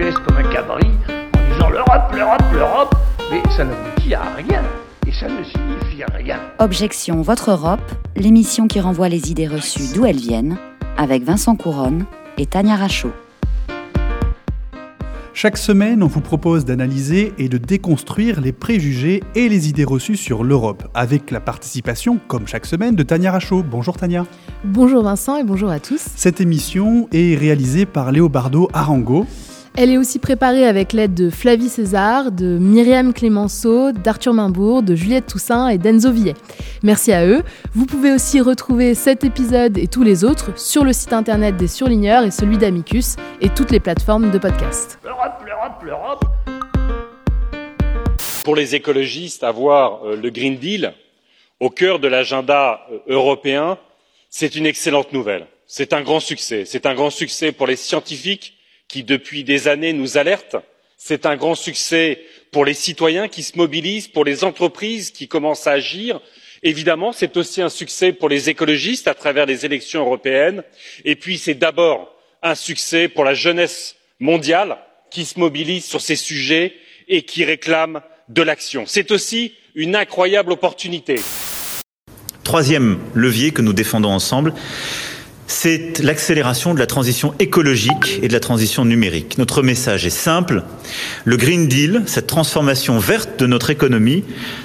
chaise comme un cabri en disant l'Europe, l'Europe, l'Europe, mais ça n'aboutit à rien et ça ne signifie rien. Objection Votre Europe, l'émission qui renvoie les idées reçues d'où elles viennent, avec Vincent Couronne et Tania Rachaud. Chaque semaine, on vous propose d'analyser et de déconstruire les préjugés et les idées reçues sur l'Europe, avec la participation, comme chaque semaine, de Tania Rachaud. Bonjour Tania. Bonjour Vincent et bonjour à tous. Cette émission est réalisée par Léobardo Arango. Elle est aussi préparée avec l'aide de Flavie César, de Myriam Clémenceau, d'Arthur Mimbourg, de Juliette Toussaint et d'Enzo Villet. Merci à eux. Vous pouvez aussi retrouver cet épisode et tous les autres sur le site internet des Surligneurs et celui d'Amicus et toutes les plateformes de podcast. L'Europe, l'Europe, l'Europe. Pour les écologistes, avoir euh, le Green Deal au cœur de l'agenda euh, européen, c'est une excellente nouvelle. C'est un grand succès. C'est un grand succès pour les scientifiques qui depuis des années nous alerte c'est un grand succès pour les citoyens qui se mobilisent pour les entreprises qui commencent à agir évidemment c'est aussi un succès pour les écologistes à travers les élections européennes et puis c'est d'abord un succès pour la jeunesse mondiale qui se mobilise sur ces sujets et qui réclame de l'action. c'est aussi une incroyable opportunité. troisième levier que nous défendons ensemble c'est l'accélération de la transition écologique et de la transition numérique. Notre message est simple. Le Green Deal, cette transformation verte de notre économie,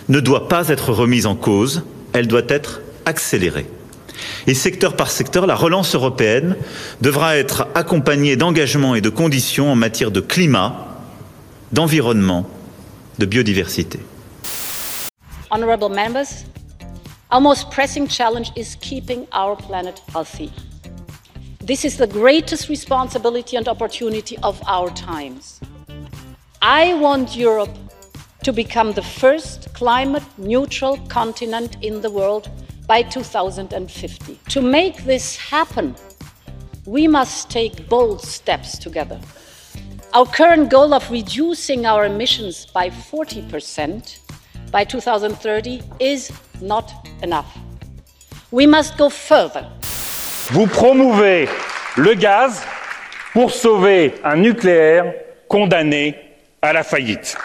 ne doit pas être remise en cause, elle doit être accélérée. Et secteur par secteur, la relance européenne devra être accompagnée d'engagements et de conditions en matière de climat, d'environnement, de biodiversité. Honorable members, our most pressing challenge is keeping our planet healthy. This is the greatest responsibility and opportunity of our times. I want Europe to become the first climate neutral continent in the world by 2050. To make this happen, we must take bold steps together. Our current goal of reducing our emissions by 40% by 2030 is not enough. We must go further. Vous promouvez le gaz pour sauver un nucléaire condamné à la faillite.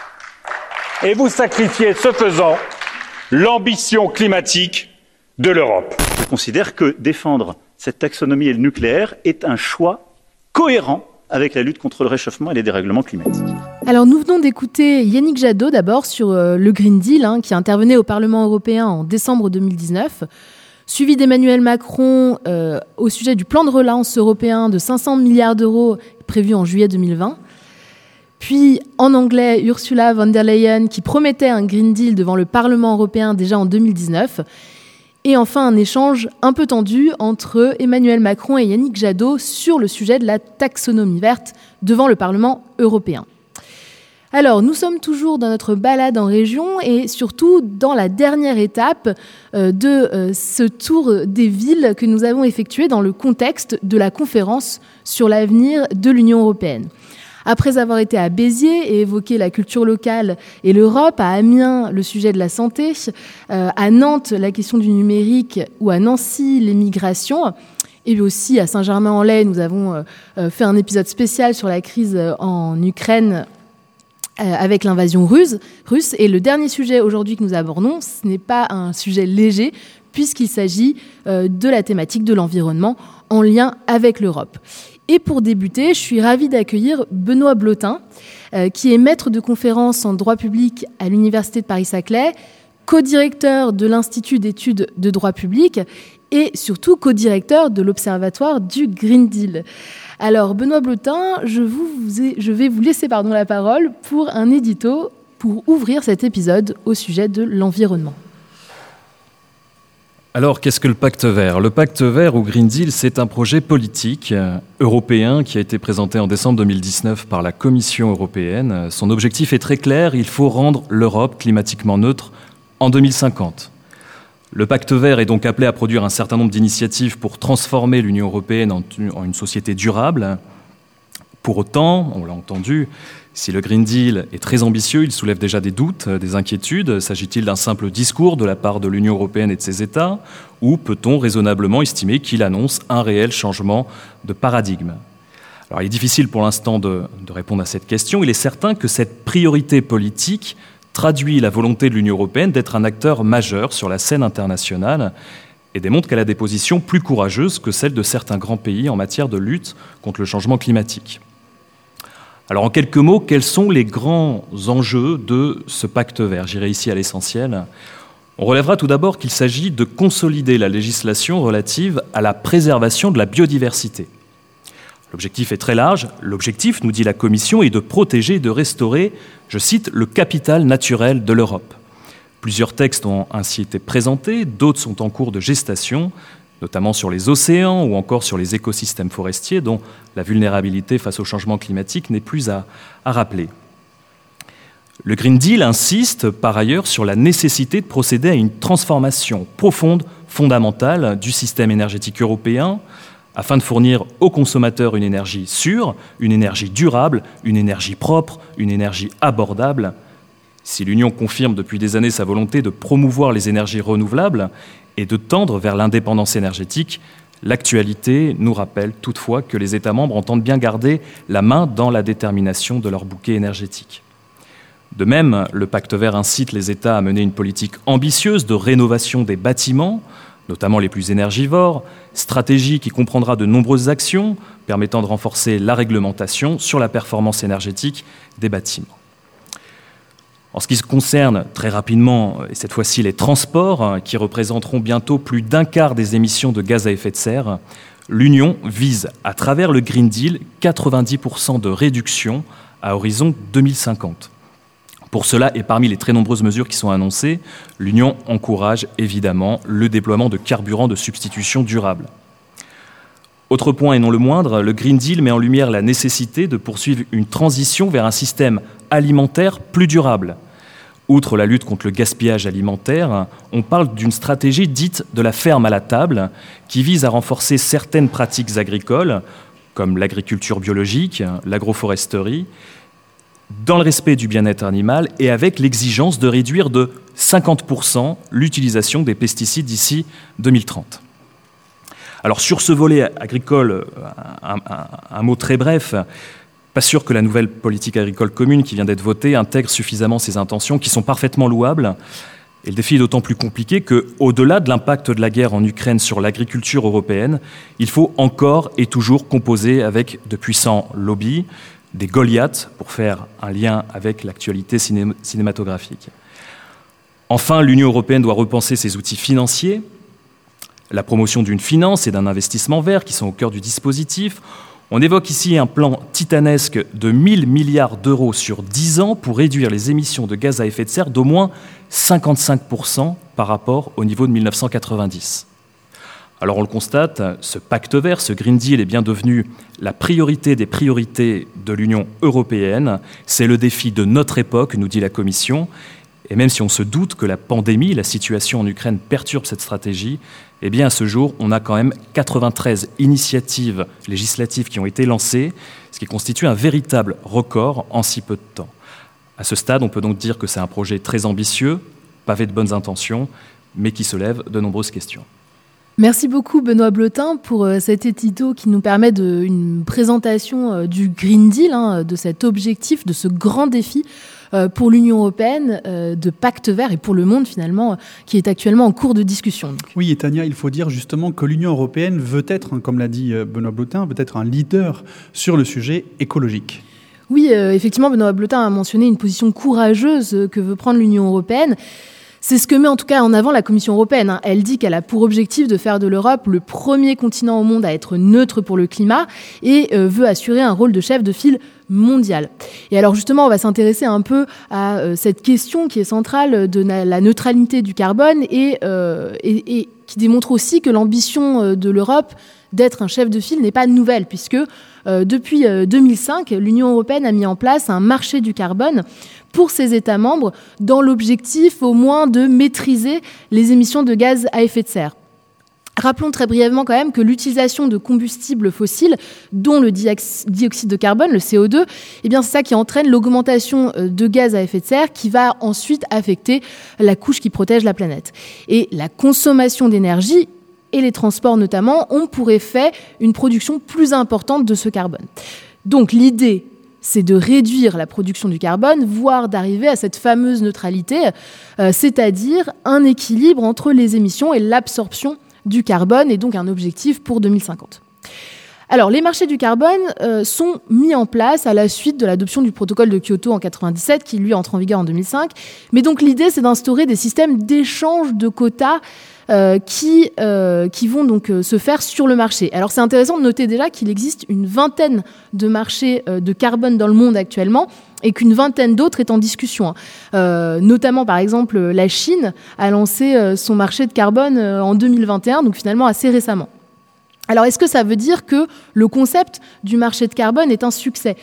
Et vous sacrifiez, ce faisant, l'ambition climatique de l'Europe. Je considère que défendre cette taxonomie et le nucléaire est un choix cohérent avec la lutte contre le réchauffement et les dérèglements climatiques. Alors nous venons d'écouter Yannick Jadot d'abord sur euh, le Green Deal hein, qui intervenait au Parlement européen en décembre 2019 suivi d'Emmanuel Macron euh, au sujet du plan de relance européen de 500 milliards d'euros prévu en juillet 2020. Puis en anglais, Ursula von der Leyen qui promettait un Green Deal devant le Parlement européen déjà en 2019. Et enfin un échange un peu tendu entre Emmanuel Macron et Yannick Jadot sur le sujet de la taxonomie verte devant le Parlement européen. Alors, nous sommes toujours dans notre balade en région et surtout dans la dernière étape euh, de euh, ce tour des villes que nous avons effectué dans le contexte de la conférence sur l'avenir de l'Union européenne. Après avoir été à Béziers et évoqué la culture locale et l'Europe, à Amiens le sujet de la santé, euh, à Nantes la question du numérique ou à Nancy l'émigration, et aussi à Saint-Germain-en-Laye, nous avons fait un épisode spécial sur la crise en Ukraine avec l'invasion russe, russe. Et le dernier sujet aujourd'hui que nous abordons, ce n'est pas un sujet léger, puisqu'il s'agit euh, de la thématique de l'environnement en lien avec l'Europe. Et pour débuter, je suis ravie d'accueillir Benoît Blotin, euh, qui est maître de conférence en droit public à l'Université de Paris-Saclay, co-directeur de l'Institut d'études de droit public et surtout co-directeur de l'Observatoire du Green Deal. Alors, Benoît Blotin, je, vais vous laisser la parole pour un édito pour ouvrir cet épisode au sujet de l'environnement. Alors, qu'est-ce que le pacte vert? Le pacte vert ou Green Deal, c'est un projet politique européen qui a été présenté en décembre 2019 par la Commission européenne. Son objectif est très clair, il faut rendre l'Europe climatiquement neutre en 2050. Le pacte vert est donc appelé à produire un certain nombre d'initiatives pour transformer l'Union européenne en, une société durable. Pour autant, on l'a entendu, si le Green Deal est très ambitieux, il soulève déjà des doutes, des inquiétudes. S'agit-il d'un simple discours de la part de l'Union européenne et de ses États Ou peut-on raisonnablement estimer qu'il annonce un réel changement de paradigme? Alors il est difficile pour l'instant de, de répondre à cette question. Il est certain que cette priorité politique traduit la volonté de l'Union européenne d'être un acteur majeur sur la scène internationale et démontre qu'elle a des positions plus courageuses que celles de certains grands pays en matière de lutte contre le changement climatique. Alors en quelques mots, quels sont les grands enjeux de ce pacte vert? J'irai ici à l'essentiel. On relèvera tout d'abord qu'il s'agit de consolider la législation relative à la préservation de la biodiversité. L'objectif est très large. L'objectif, nous dit la Commission, est de protéger et de restaurer, je cite, le capital naturel de l'Europe. Plusieurs textes ont ainsi été présentés, d'autres sont en cours de gestation, notamment sur les océans ou encore sur les écosystèmes forestiers, dont la vulnérabilité face au changement climatique n'est plus à, rappeler. Le Green Deal insiste par ailleurs sur la nécessité de procéder à une transformation profonde, fondamentale du système énergétique européen, afin de fournir aux consommateurs une énergie sûre, une énergie durable, une énergie propre, une énergie abordable. Si l'Union confirme depuis des années sa volonté de promouvoir les énergies renouvelables et de tendre vers l'indépendance énergétique, l'actualité nous rappelle toutefois que les États membres entendent bien garder la main dans la détermination de leur bouquet énergétique. De même, le pacte vert incite les États à mener une politique ambitieuse de rénovation des bâtiments, notamment les plus énergivores, stratégie qui comprendra de nombreuses actions permettant de renforcer la réglementation sur la performance énergétique des bâtiments. En ce qui se concerne très rapidement, et cette fois-ci les transports, qui représenteront bientôt plus d'un quart des émissions de gaz à effet de serre, l'Union vise, à travers le Green Deal, 90% de réduction à horizon 2050. Pour cela, et parmi les très nombreuses mesures qui sont annoncées, l'Union encourage évidemment le déploiement de carburants de substitution durable. Autre point et non le moindre, le Green Deal met en lumière la nécessité de poursuivre une transition vers un système alimentaire plus durable. Outre la lutte contre le gaspillage alimentaire, on parle d'une stratégie dite de la ferme à la table, qui vise à renforcer certaines pratiques agricoles, comme l'agriculture biologique, l'agroforesterie, dans le respect du bien-être animal et avec l'exigence de réduire de 50% l'utilisation des pesticides d'ici 2030. Alors sur ce volet agricole, un, mot très bref. Pas sûr que la nouvelle politique agricole commune qui vient d'être votée intègre suffisamment ces intentions, qui sont parfaitement louables. Et le défi est d'autant plus compliqué que, au-delà de l'impact de la guerre en Ukraine sur l'agriculture européenne, il faut encore et toujours composer avec de puissants lobbies, des Goliaths, pour faire un lien avec l'actualité cinématographique. Enfin, l'Union européenne doit repenser ses outils financiers, la promotion d'une finance et d'un investissement vert qui sont au cœur du dispositif. On évoque ici un plan titanesque de 1000 milliards d'euros sur 10 ans pour réduire les émissions de gaz à effet de serre d'au moins 55% par rapport au niveau de 1990. Alors on le constate, ce pacte vert, ce Green Deal est bien devenu la priorité des priorités de l'Union européenne. C'est le défi de notre époque, nous dit la Commission. Et même si on se doute que la pandémie, la situation en Ukraine perturbe cette stratégie, eh bien à ce jour, on a quand même 93 initiatives législatives qui ont été lancées, ce qui constitue un véritable record en si peu de temps. À ce stade, on peut donc dire que c'est un projet très ambitieux, pavé de bonnes intentions, mais qui soulève de nombreuses questions. Merci beaucoup Benoît Blotin pour euh, cet édito qui nous permet de, une présentation euh, du Green Deal, hein, de cet objectif, de ce grand défi euh, pour l'Union européenne de pacte vert et pour le monde finalement qui est actuellement en cours de discussion. Oui, et Tania, il faut dire justement que l'Union européenne veut être, comme l'a dit Benoît Blotin, veut être un leader sur le sujet écologique. Oui, effectivement, Benoît Blotin a mentionné une position courageuse que veut prendre l'Union européenne. C'est ce que met en tout cas en avant la Commission européenne. Hein. Elle dit qu'elle a pour objectif de faire de l'Europe le premier continent au monde à être neutre pour le climat et euh, veut assurer un rôle de chef de file mondial. Et alors justement, on va s'intéresser un peu à euh, cette question qui est centrale de la neutralité du carbone et, euh, et, et qui démontre aussi que l'ambition de l'Europe d'être un chef de file n'est pas nouvelle, puisque euh, depuis euh, 2005, l'Union européenne a mis en place un marché du carbone pour ses États membres dans l'objectif au moins de maîtriser les émissions de gaz à effet de serre. Rappelons très brièvement quand même que l'utilisation de combustibles fossiles, dont le dioxyde de carbone, le CO2, eh c'est ça qui entraîne l'augmentation de gaz à effet de serre qui va ensuite affecter la couche qui protège la planète. Et la consommation d'énergie et les transports notamment ont pour effet une production plus importante de ce carbone. Donc l'idée, c'est de réduire la production du carbone, voire d'arriver à cette fameuse neutralité, euh, c'est-à-dire un équilibre entre les émissions et l'absorption du carbone, et donc un objectif pour 2050. Alors, les marchés du carbone euh, sont mis en place à la suite de l'adoption du protocole de Kyoto en 97, qui lui entre en vigueur en 2005. Mais donc, l'idée, c'est d'instaurer des systèmes d'échange de quotas euh, qui, euh, qui vont donc se faire sur le marché. Alors, c'est intéressant de noter déjà qu'il existe une vingtaine de marchés de carbone dans le monde actuellement et qu'une vingtaine d'autres est en discussion. Hein. notamment, par exemple, la Chine a lancé son marché de carbone en 2021, donc finalement assez récemment. Alors est-ce que ça veut dire que le concept du marché de carbone est un succès?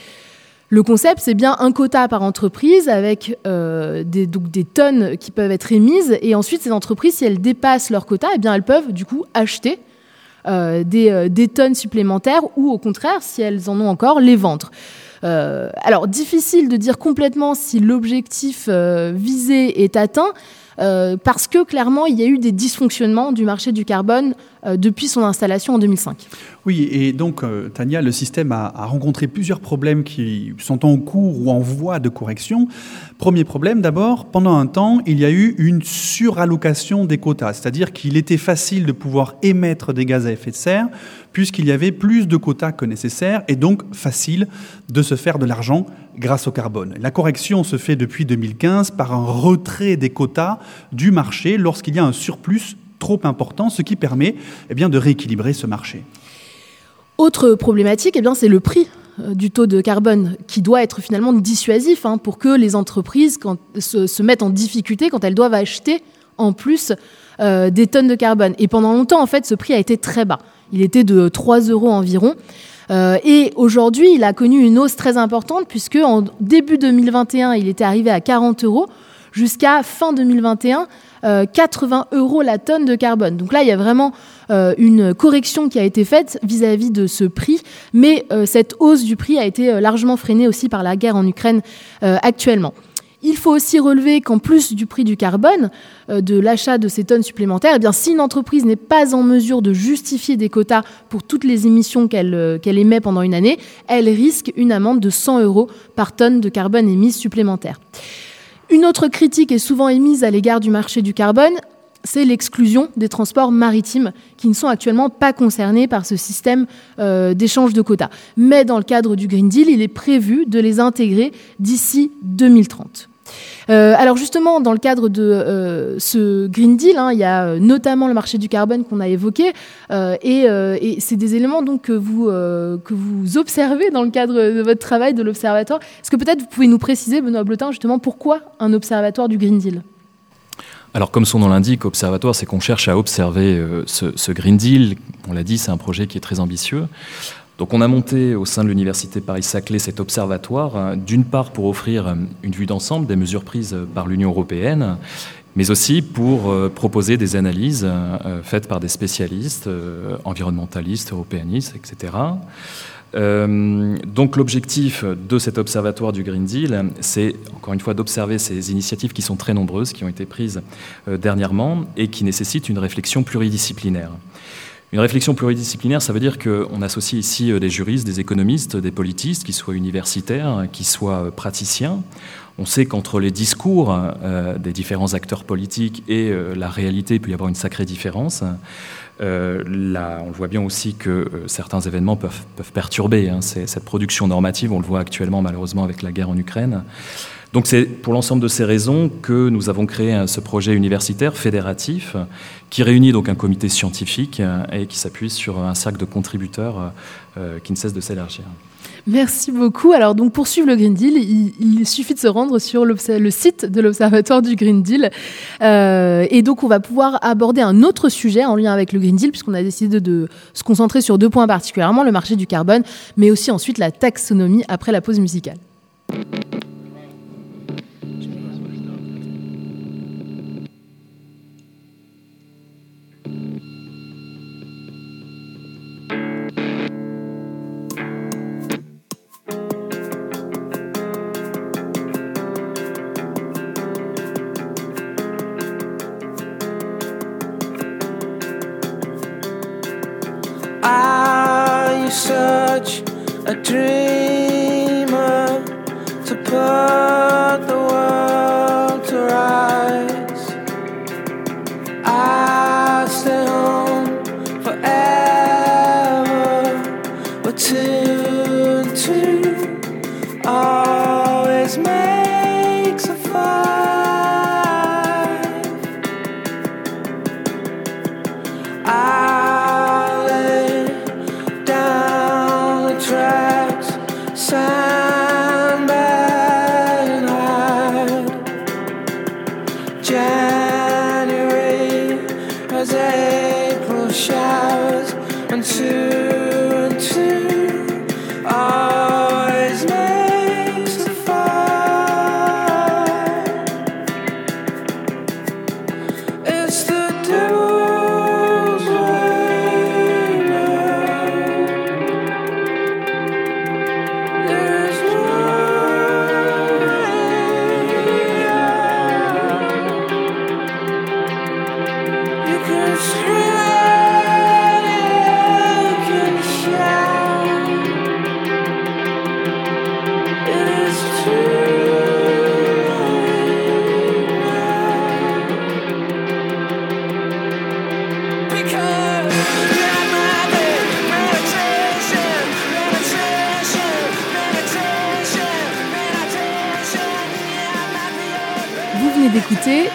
Le concept, c'est bien un quota par entreprise avec euh, des, tonnes qui peuvent être émises. Et ensuite, ces entreprises, si elles dépassent leur quota, eh bien, elles peuvent du coup acheter euh, euh, des, tonnes supplémentaires ou au contraire, si elles en ont encore, les vendre. alors, difficile de dire complètement si l'objectif visé est atteint. Euh, parce que clairement, il y a eu des dysfonctionnements du marché du carbone euh, depuis son installation en 2005. Oui, et donc, euh, Tania, le système a, rencontré plusieurs problèmes qui sont en cours ou en voie de correction. Premier problème, d'abord, pendant un temps, il y a eu une surallocation des quotas, c'est-à-dire qu'il était facile de pouvoir émettre des gaz à effet de serre puisqu'il y avait plus de quotas que nécessaire et donc facile de se faire de l'argent grâce au carbone. La correction se fait depuis 2015 par un retrait des quotas du marché lorsqu'il y a un surplus trop important, ce qui permet eh bien, de rééquilibrer ce marché. Autre problématique, eh c'est le prix euh, du taux de carbone qui doit être finalement dissuasif hein, pour que les entreprises se, mettent en difficulté quand elles doivent acheter en plus euh, des tonnes de carbone. Et pendant longtemps, en fait, ce prix a été très bas. Il était de 3 euros environ. Euh, et aujourd'hui, il a connu une hausse très importante puisque en début 2021, il était arrivé à 40 euros jusqu'à fin 2021, 80 euh, euros la tonne de carbone. Donc là, il y a vraiment euh, une correction qui a été faite vis-à-vis de ce prix, mais cette hausse du prix a été largement freinée aussi par la guerre en Ukraine actuellement. Il faut aussi relever qu'en plus du prix du carbone, euh, de l'achat de ces tonnes supplémentaires, eh bien, si une entreprise n'est pas en mesure de justifier des quotas pour toutes les émissions euh, qu'elle émet pendant une année, elle risque une amende de 100 euros par tonne de carbone émise supplémentaire. Une autre critique est souvent émise à l'égard du marché du carbone, c'est l'exclusion des transports maritimes qui ne sont actuellement pas concernés par ce système euh, d'échange de quotas. Mais dans le cadre du Green Deal, il est prévu de les intégrer d'ici 2030. Euh, alors justement, dans le cadre de euh, ce Green Deal, hein, il y a notamment le marché du carbone qu'on a évoqué, et, c'est des éléments donc que vous, que vous observez dans le cadre de votre travail de l'observatoire. Est-ce que peut-être vous pouvez nous préciser, Benoît Blotin, justement pourquoi un observatoire du Green Deal? Alors comme son nom l'indique, Observatoire, c'est qu'on cherche à observer euh, ce, Green Deal. On l'a dit, c'est un projet qui est très ambitieux. Donc on a monté au sein de l'Université Paris-Saclay cet observatoire, euh, d'une part pour offrir euh, une vue d'ensemble des mesures prises par l'Union européenne, mais aussi pour proposer des analyses faites par des spécialistes, environnementalistes, européanistes, etc. Euh, donc l'objectif de cet observatoire du Green Deal, c'est encore une fois d'observer ces initiatives qui sont très nombreuses, qui ont été prises euh, dernièrement et qui nécessitent une réflexion pluridisciplinaire. Une réflexion pluridisciplinaire, ça veut dire qu'on associe ici euh, des juristes, des économistes, des politistes, qui soient universitaires, qui soient praticiens. On sait qu'entre les discours des différents acteurs politiques et la réalité, il peut y avoir une sacrée différence. Euh, on voit bien aussi que euh, certains événements peuvent, perturber hein, cette production normative. On le voit actuellement malheureusement avec la guerre en Ukraine. Donc c'est pour l'ensemble de ces raisons que nous avons créé ce projet universitaire fédératif qui réunit donc un comité scientifique euh, et qui s'appuie sur un cercle de contributeurs qui ne cesse de s'élargir. Merci beaucoup. Alors, donc, pour suivre le Green Deal, il, suffit de se rendre sur le site de l'Observatoire du Green Deal. Euh, et donc, on va pouvoir aborder un autre sujet en lien avec le Green Deal, puisqu'on a décidé de, se concentrer sur deux points particulièrement, le marché du carbone, mais aussi ensuite la taxonomie après la pause musicale. good. Venez d'écouter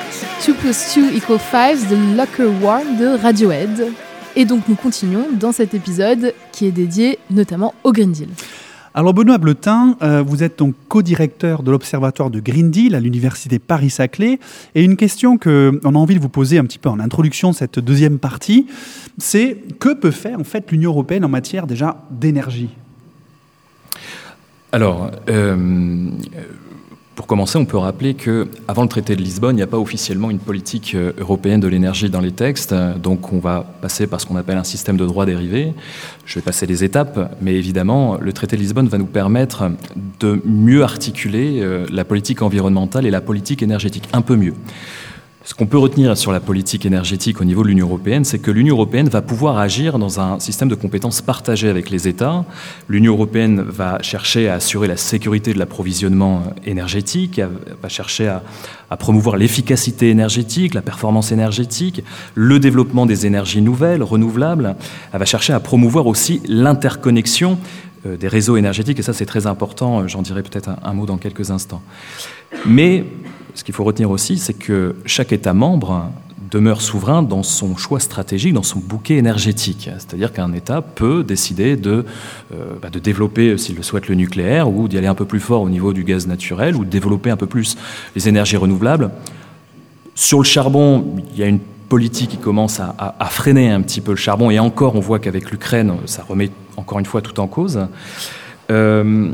2 plus 2 equal 5 de Locker War de Radiohead. Et donc nous continuons dans cet épisode qui est dédié notamment au Green Deal. Alors Benoît Bletin, euh, vous êtes donc co-directeur de l'Observatoire de Green Deal à l'Université Paris-Saclay. Et une question qu'on a envie de vous poser un petit peu en introduction de cette deuxième partie, c'est que peut faire en fait l'Union européenne en matière déjà d'énergie? Alors, euh, pour commencer, on peut rappeler que avant le traité de Lisbonne, il n'y a pas officiellement une politique euh, européenne de l'énergie dans les textes. Donc, on va passer par ce qu'on appelle un système de droit dérivé. Je vais passer les étapes, mais évidemment, le traité de Lisbonne va nous permettre de mieux articuler euh, la politique environnementale et la politique énergétique, un peu mieux. Ce qu'on peut retenir sur la politique énergétique au niveau de l'Union européenne, c'est que l'Union européenne va pouvoir agir dans un système de compétences partagées avec les États. L'Union européenne va chercher à assurer la sécurité de l'approvisionnement énergétique, va chercher à, à promouvoir l'efficacité énergétique, la performance énergétique, le développement des énergies nouvelles, renouvelables. Elle va chercher à promouvoir aussi l'interconnexion euh, des réseaux énergétiques, et ça c'est très important, j'en dirai peut-être un, un mot dans quelques instants. Mais ce qu'il faut retenir aussi, c'est que chaque État membre demeure souverain dans son choix stratégique, dans son bouquet énergétique. C'est-à-dire qu'un État peut décider de, euh, bah, développer, s'il le souhaite, le nucléaire, ou d'y aller un peu plus fort au niveau du gaz naturel, ou de développer un peu plus les énergies renouvelables. Sur le charbon, il y a une politique qui commence à freiner un petit peu le charbon, et encore, on voit qu'avec l'Ukraine, ça remet encore une fois tout en cause. Euh,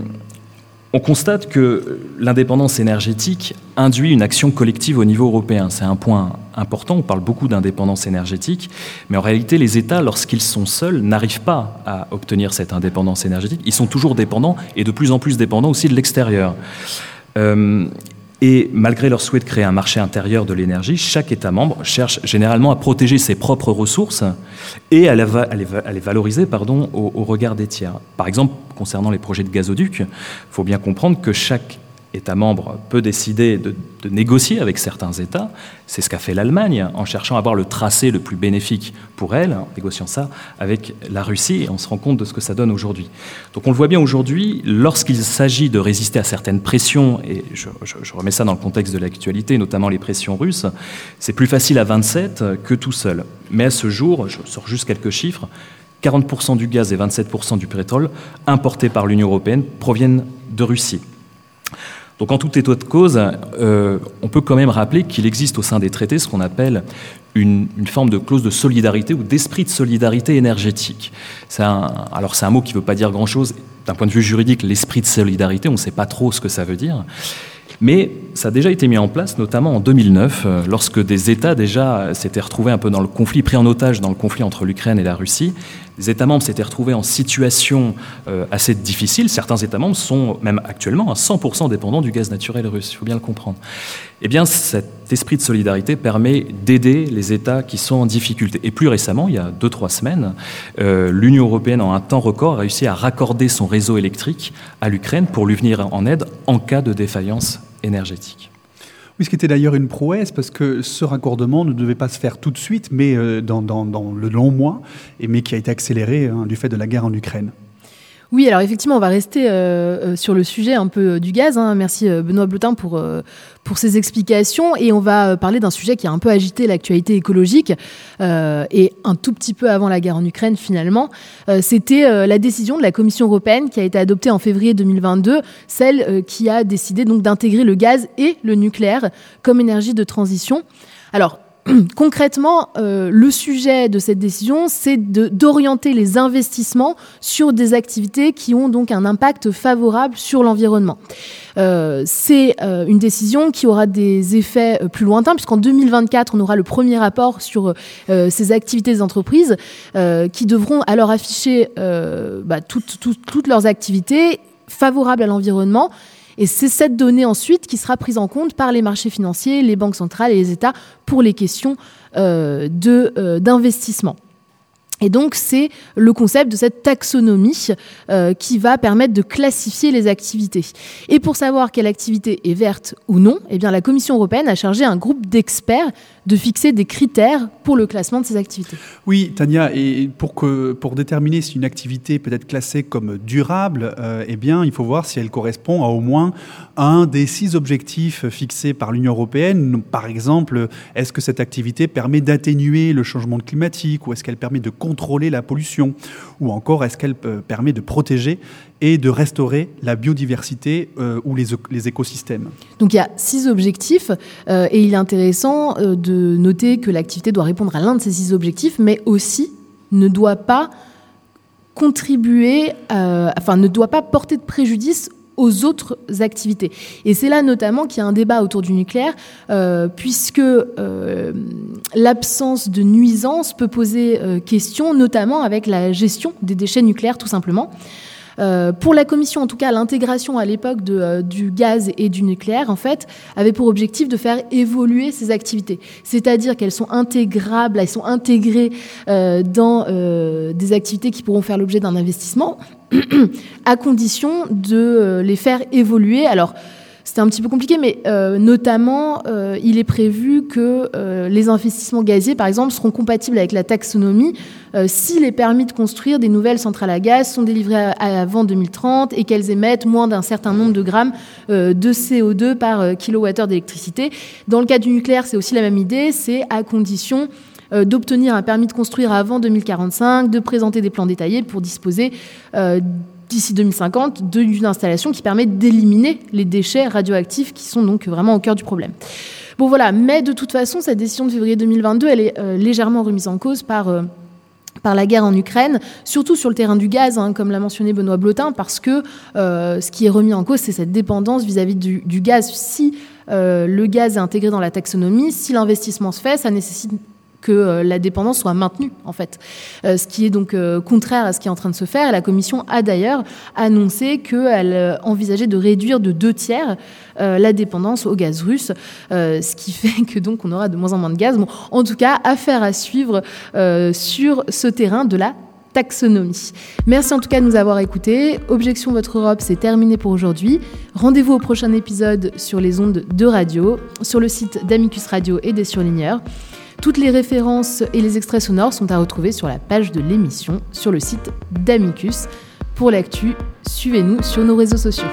on constate que l'indépendance énergétique induit une action collective au niveau européen. C'est un point important. On parle beaucoup d'indépendance énergétique, mais en réalité, les États, lorsqu'ils sont seuls, n'arrivent pas à obtenir cette indépendance énergétique. Ils sont toujours dépendants et de plus en plus dépendants aussi de l'extérieur. Euh, et malgré leur souhait de créer un marché intérieur de l'énergie, chaque État membre cherche généralement à protéger ses propres ressources et à les, valoriser au regard des tiers. Par exemple, concernant les projets de gazoduc, il faut bien comprendre que chaque État membre peut décider de, négocier avec certains États. C'est ce qu'a fait l'Allemagne en cherchant à avoir le tracé le plus bénéfique pour elle, en négociant ça avec la Russie, et on se rend compte de ce que ça donne aujourd'hui. Donc on le voit bien aujourd'hui, lorsqu'il s'agit de résister à certaines pressions, et je remets ça dans le contexte de l'actualité, notamment les pressions russes, c'est plus facile à 27 que tout seul. Mais à ce jour, je sors juste quelques chiffres, 40% du gaz et 27% du pétrole importés par l'Union européenne proviennent de Russie. Donc en tout état de cause, euh, on peut quand même rappeler qu'il existe au sein des traités ce qu'on appelle une, forme de clause de solidarité ou d'esprit de solidarité énergétique. Alors c'est un mot qui ne veut pas dire grand-chose. D'un point de vue juridique, l'esprit de solidarité, on ne sait pas trop ce que ça veut dire. Mais ça a déjà été mis en place, notamment en 2009, lorsque des États déjà s'étaient retrouvés un peu dans le conflit, pris en otage dans le conflit entre l'Ukraine et la Russie. Les États membres s'étaient retrouvés en situation euh, assez difficile. Certains États membres sont même actuellement à 100% dépendants du gaz naturel russe, il faut bien le comprendre. Eh bien, cet esprit de solidarité permet d'aider les États qui sont en difficulté. Et plus récemment, il y a deux, trois semaines, euh, l'Union européenne, en un temps record, a réussi à raccorder son réseau électrique à l'Ukraine pour lui venir en aide en cas de défaillance énergétique. Oui, ce qui était d'ailleurs une prouesse, parce que ce raccordement ne devait pas se faire tout de suite, mais euh, dans, le long mois, mais qui a été accéléré hein, du fait de la guerre en Ukraine. Oui, alors effectivement, on va rester euh, euh, sur le sujet un peu euh, du gaz. hein. Merci Benoît Blotin pour, euh, pour ces explications. Et on va parler d'un sujet qui a un peu agité l'actualité écologique et un tout petit peu avant la guerre en Ukraine finalement. C'était la décision de la Commission européenne qui a été adoptée en février 2022, celle qui a décidé donc d'intégrer le gaz et le nucléaire comme énergie de transition. Alors, concrètement, euh, le sujet de cette décision, c'est d'orienter les investissements sur des activités qui ont donc un impact favorable sur l'environnement. Euh, c'est euh, une décision qui aura des effets plus lointains, puisqu'en 2024, on aura le premier rapport sur ces activités des entreprises qui devront alors afficher bah, toutes leurs activités favorables à l'environnement. Et c'est cette donnée ensuite qui sera prise en compte par les marchés financiers, les banques centrales et les États pour les questions euh, euh, d'investissement. Et donc, c'est le concept de cette taxonomie euh, qui va permettre de classifier les activités. Et pour savoir quelle activité est verte ou non, eh bien, la Commission européenne a chargé un groupe d'experts de fixer des critères pour le classement de ces activités. Oui, Tania, pour déterminer si une activité peut être classée comme durable, euh, eh bien, il faut voir si elle correspond à au moins un des six objectifs fixés par l'Union européenne. Par exemple, est-ce que cette activité permet d'atténuer le changement climatique ou est-ce qu'elle permet de contrôler la pollution ou encore est-ce qu'elle euh, permet de protéger et de restaurer la biodiversité euh, ou les, écosystèmes. Donc il y a six objectifs euh, et il est intéressant de noter que l'activité doit répondre à l'un de ces six objectifs, mais aussi ne doit pas contribuer, enfin ne doit pas porter de préjudice aux autres activités. Et c'est là notamment qu'il y a un débat autour du nucléaire, euh, puisque euh, l'absence de nuisance peut poser euh, question, notamment avec la gestion des déchets nucléaires tout simplement. Pour la Commission, en tout cas, l'intégration à l'époque du gaz et du nucléaire, en fait, avait pour objectif de faire évoluer ces activités. C'est-à-dire qu'elles sont intégrables, elles sont intégrées dans des activités qui pourront faire l'objet d'un investissement, à condition de euh, les faire évoluer. Alors, c'était un petit peu compliqué, mais euh, notamment, euh, il est prévu que les investissements gaziers, par exemple, seront compatibles avec la taxonomie si les permis de construire des nouvelles centrales à gaz sont délivrés avant 2030 et qu'elles émettent moins d'un certain nombre de grammes de CO2 par kilowattheure d'électricité. Dans le cas du nucléaire, c'est aussi la même idée, c'est à condition d'obtenir un permis de construire avant 2045, de présenter des plans détaillés pour disposer euh, d'ici 2050 de- d'une installation qui permet d'éliminer les déchets radioactifs qui sont donc vraiment au cœur du problème. Bon voilà, mais de toute façon, cette décision de février 2022, elle est euh, légèrement remise en cause par... euh, par la guerre en Ukraine, surtout sur le terrain du gaz, hein, comme l'a mentionné Benoît Blotin, parce que euh, ce qui est remis en cause, c'est cette dépendance vis-à-vis du, gaz. Si euh, le gaz est intégré dans la taxonomie, si l'investissement se fait, ça nécessite que euh, la dépendance soit maintenue, en fait. Euh, ce qui est donc euh, contraire à ce qui est en train de se faire. La Commission a d'ailleurs annoncé qu'elle envisageait de réduire de deux tiers la dépendance au gaz russe, ce qui fait que donc on aura de moins en moins de gaz. Bon, en tout cas, affaire à suivre sur ce terrain de la taxonomie. Merci en tout cas de nous avoir écoutés. Objection Votre Europe, c'est terminé pour aujourd'hui. Rendez-vous au prochain épisode sur les ondes de radio, sur le site d'Amicus Radio et des surligneurs. Toutes les références et les extraits sonores sont à retrouver sur la page de l'émission sur le site d'Amicus. Pour l'actu, suivez-nous sur nos réseaux sociaux.